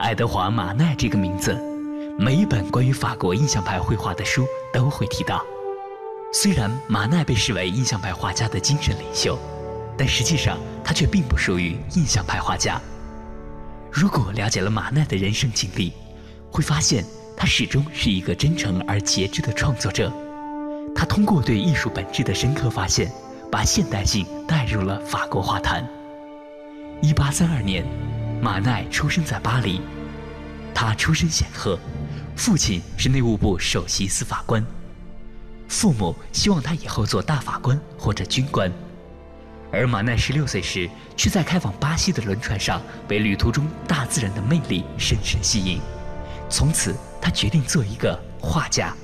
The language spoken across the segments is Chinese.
爱德华·马奈这个名字，每一本关于法国印象派绘画的书都会提到。虽然马奈被视为印象派画家的精神领袖，但实际上他却并不属于印象派画家。如果了解了马奈的人生经历，会发现他始终是一个真诚而节制的创作者。他通过对艺术本质的深刻发现，把现代性带入了法国画坛。一八三二年，马奈出生在巴黎。他出身显赫，父亲是内务部首席司法官。父母希望他以后做大法官或者军官，而马奈十六岁时却在开往巴西的轮船上被旅途中大自然的魅力深深吸引，从此他决定做一个画家。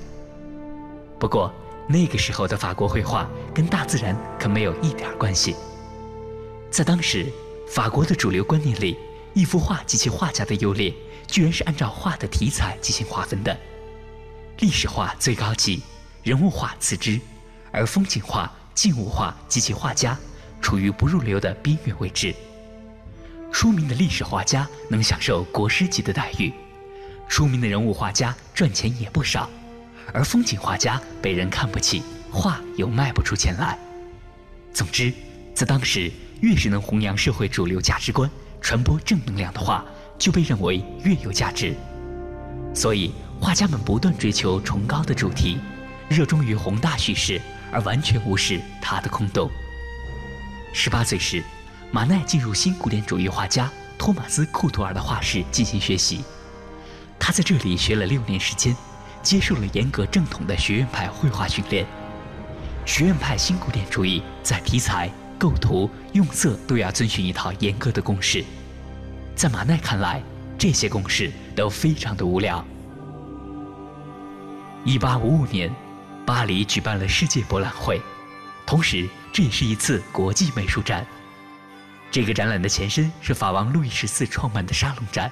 不过那个时候的法国绘画跟大自然可没有一点关系，在当时法国的主流观念里，一幅画及其画家的优劣居然是按照画的题材进行划分的，历史画最高级。人物画次之，而风景画、静物画及其画家处于不入流的边缘位置。出名的历史画家能享受国师级的待遇，出名的人物画家赚钱也不少，而风景画家被人看不起，画又卖不出钱来。总之，在当时，越是能弘扬社会主流价值观、传播正能量的话，就被认为越有价值。所以，画家们不断追求崇高的主题。热衷于宏大叙事，而完全无视他的空洞。十八岁时，马奈进入新古典主义画家托马斯·库图尔的画室进行学习。他在这里学了六年时间，接受了严格正统的学院派绘画训练。学院派新古典主义在题材、构图、用色都要遵循一套严格的公式。在马奈看来，这些公式都非常的无聊。一八五五年。巴黎举办了世界博览会，同时这也是一次国际美术展。这个展览的前身是法王路易十四创办的沙龙展。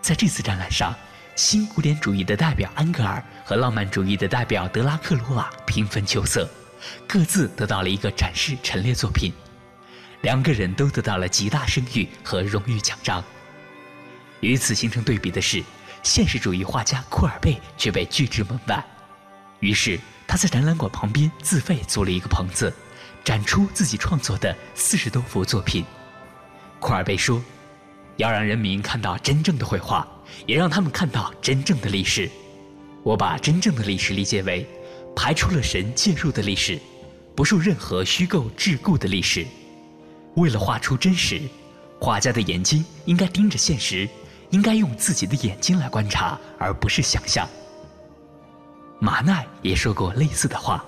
在这次展览上，新古典主义的代表安格尔和浪漫主义的代表德拉克罗瓦平分秋色，各自得到了一个展示陈列作品。两个人都得到了极大声誉和荣誉奖章。与此形成对比的是，现实主义画家库尔贝却被拒之门外。于是。他在展览馆旁边自费租了一个棚子，展出自己创作的四十多幅作品。库尔贝说：“要让人民看到真正的绘画，也让他们看到真正的历史。我把真正的历史理解为排除了神介入的历史，不受任何虚构桎梏的历史。为了画出真实，画家的眼睛应该盯着现实，应该用自己的眼睛来观察，而不是想象。”马奈也说过类似的话：“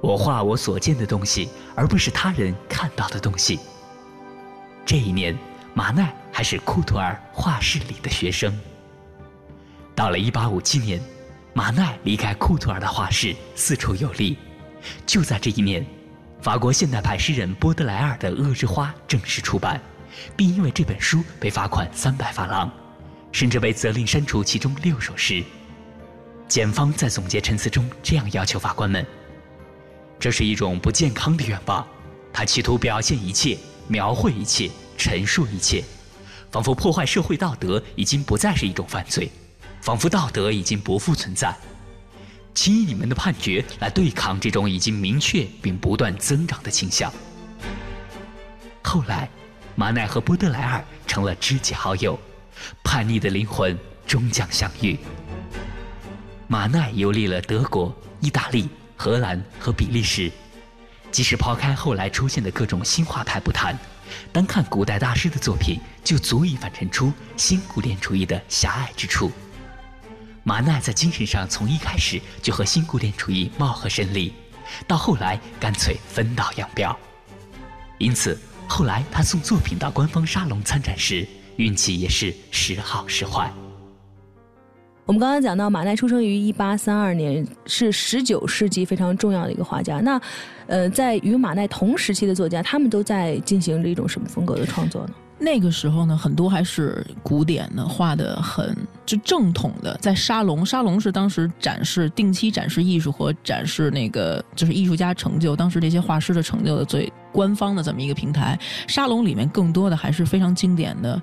我画我所见的东西，而不是他人看到的东西。”这一年，马奈还是库图尔画室里的学生。到了1857年，马奈离开库图尔的画室，四处游历。就在这一年，法国现代派诗人波德莱尔的《恶之花》正式出版，并因为这本书被罚款三百法郎，甚至被责令删除其中六首诗。检方在总结陈词中这样要求法官们：“这是一种不健康的愿望，他企图表现一切、描绘一切、陈述一切，仿佛破坏社会道德已经不再是一种犯罪，仿佛道德已经不复存在。请以你们的判决来对抗这种已经明确并不断增长的倾向。”后来，马奈和波德莱尔成了知己好友，叛逆的灵魂终将相遇。马奈游历了德国、意大利、荷兰和比利时，即使抛开后来出现的各种新画派不谈，单看古代大师的作品，就足以反衬出新古典主义的狭隘之处。马奈在精神上从一开始就和新古典主义貌合神离，到后来干脆分道扬镳。因此，后来他送作品到官方沙龙参展时，运气也是时好时坏。我们刚刚讲到，马奈出生于一八三二年，是十九世纪非常重要的一个画家。那，呃，在与马奈同时期的作家，他们都在进行着一种什么风格的创作呢？那个时候呢，很多还是古典的，画的很就正统的。在沙龙，沙龙是当时展示、定期展示艺术和展示那个就是艺术家成就，当时这些画师的成就的最。官方的这么一个平台。沙龙里面更多的还是非常经典的，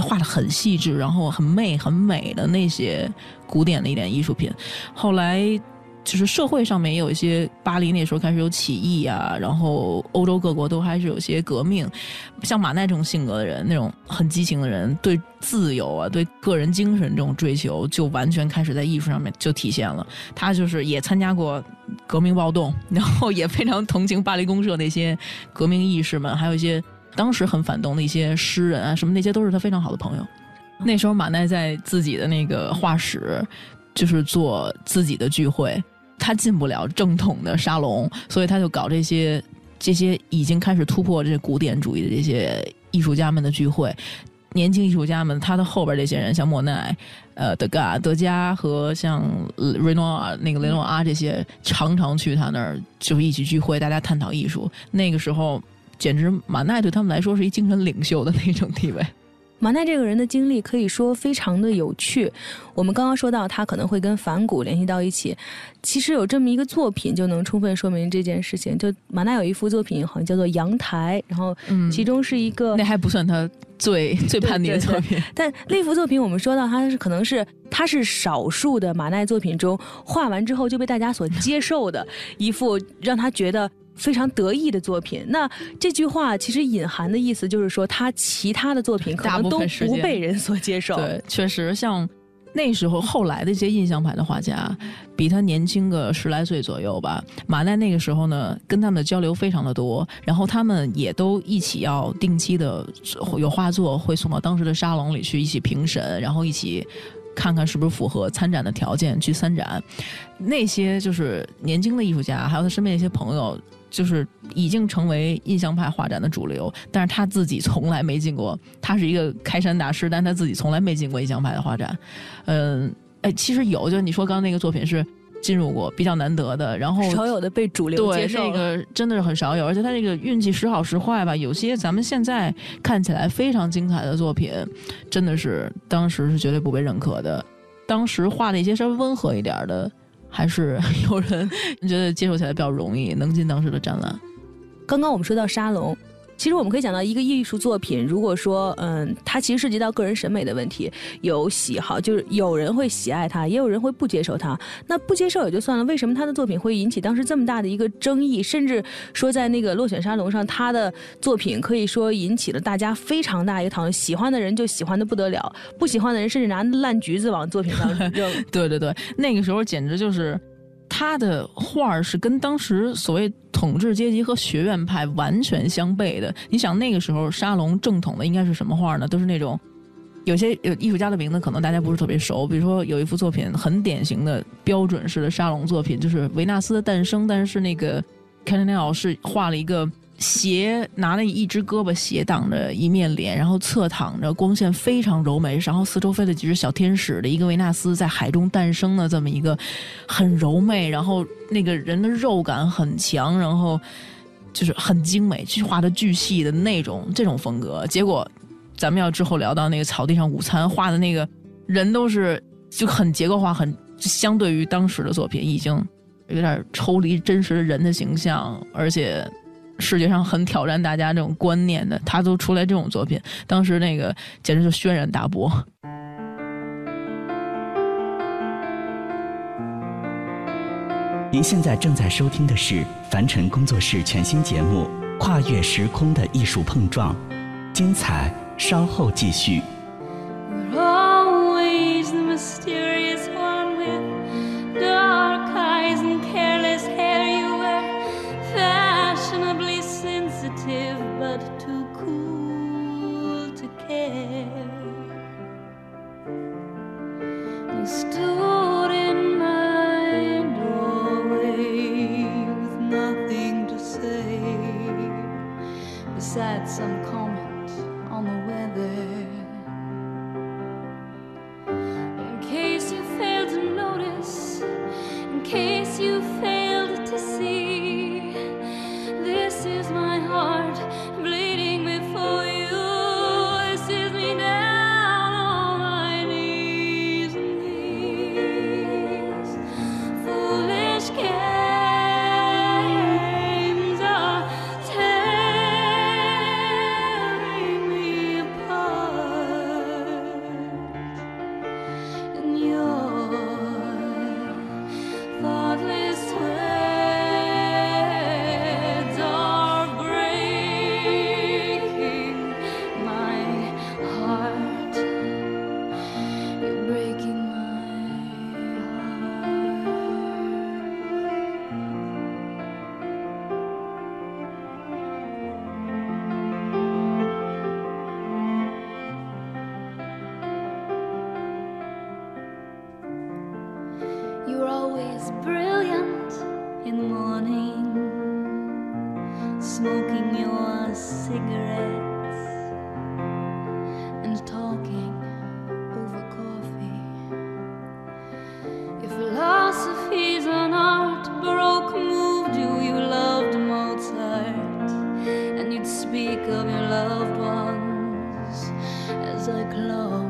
画的很细致，然后很媚、很美的那些古典的一点艺术品。后来。就是社会上面也有一些，巴黎那时候开始有起义啊，然后欧洲各国都还是有些革命。像马奈这种性格的人，那种很激情的人，对自由啊，对个人精神这种追求，就完全开始在艺术上面就体现了。他就是也参加过革命暴动，然后也非常同情巴黎公社那些革命义士们，还有一些当时很反动的一些诗人啊，什么那些都是他非常好的朋友。那时候马奈在自己的那个画室，就是做自己的聚会。他进不了正统的沙龙，所以他就搞这些这些已经开始突破这古典主义的这些艺术家们的聚会。年轻艺术家们，他的后边这些人，像莫奈、呃德嘎、德加和像雷诺尔那个雷诺阿这些，常常去他那儿就一起聚会，大家探讨艺术。那个时候，简直马奈对他们来说是一精神领袖的那种地位。马奈这个人的经历可以说非常的有趣。我们刚刚说到他可能会跟反骨联系到一起，其实有这么一个作品就能充分说明这件事情。就马奈有一幅作品，好像叫做《阳台》，然后其中是一个那还不算他最最叛逆的作品。但那幅作品我们说到，他是可能是他是少数的马奈作品中画完之后就被大家所接受的一幅，让他觉得。非常得意的作品。那这句话其实隐含的意思就是说，他其他的作品可能都不被人所接受。对，确实，像那时候后来的一些印象派的画家，比他年轻个十来岁左右吧。马奈那个时候呢，跟他们的交流非常的多，然后他们也都一起要定期的有画作会送到当时的沙龙里去一起评审，然后一起看看是不是符合参展的条件去参展。那些就是年轻的艺术家，还有他身边一些朋友。就是已经成为印象派画展的主流，但是他自己从来没进过。他是一个开山大师，但他自己从来没进过印象派的画展。嗯，哎，其实有，就你说刚刚那个作品是进入过，比较难得的。然后少有的被主流接受，那个真的是很少有。而且他这个运气时好时坏吧，有些咱们现在看起来非常精彩的作品，真的是当时是绝对不被认可的。当时画的一些稍微温和一点的。还是有人 觉得接受起来比较容易，能进当时的展览。刚刚我们说到沙龙。其实我们可以讲到一个艺术作品，如果说嗯，它其实涉及到个人审美的问题，有喜好，就是有人会喜爱它，也有人会不接受它。那不接受也就算了，为什么他的作品会引起当时这么大的一个争议？甚至说在那个落选沙龙上，他的作品可以说引起了大家非常大一个讨论。喜欢的人就喜欢的不得了，不喜欢的人甚至拿烂橘子往作品上扔。对对对，那个时候简直就是。他的画儿是跟当时所谓统治阶级和学院派完全相悖的。你想那个时候沙龙正统的应该是什么画呢？都是那种有些有艺术家的名字可能大家不是特别熟，比如说有一幅作品很典型的标准式的沙龙作品，就是维纳斯的诞生，但是那个 c a n e l 是画了一个。斜拿了一只胳膊斜挡着一面脸，然后侧躺着，光线非常柔美，然后四周飞了几只小天使的一个维纳斯在海中诞生的这么一个很柔美，然后那个人的肉感很强，然后就是很精美，画的巨细的那种这种风格。结果咱们要之后聊到那个草地上午餐画的那个人都是就很结构化，很相对于当时的作品已经有点抽离真实的人的形象，而且。世界上很挑战大家这种观念的，他都出来这种作品，当时那个简直就轩然大波。您现在正在收听的是凡尘工作室全新节目《跨越时空的艺术碰撞》，精彩稍后继续。besides some comment on the weather. cigarettes and talking over coffee. Your philosophy's an art, Baroque moved you, you loved Mozart, and you'd speak of your loved ones as I close.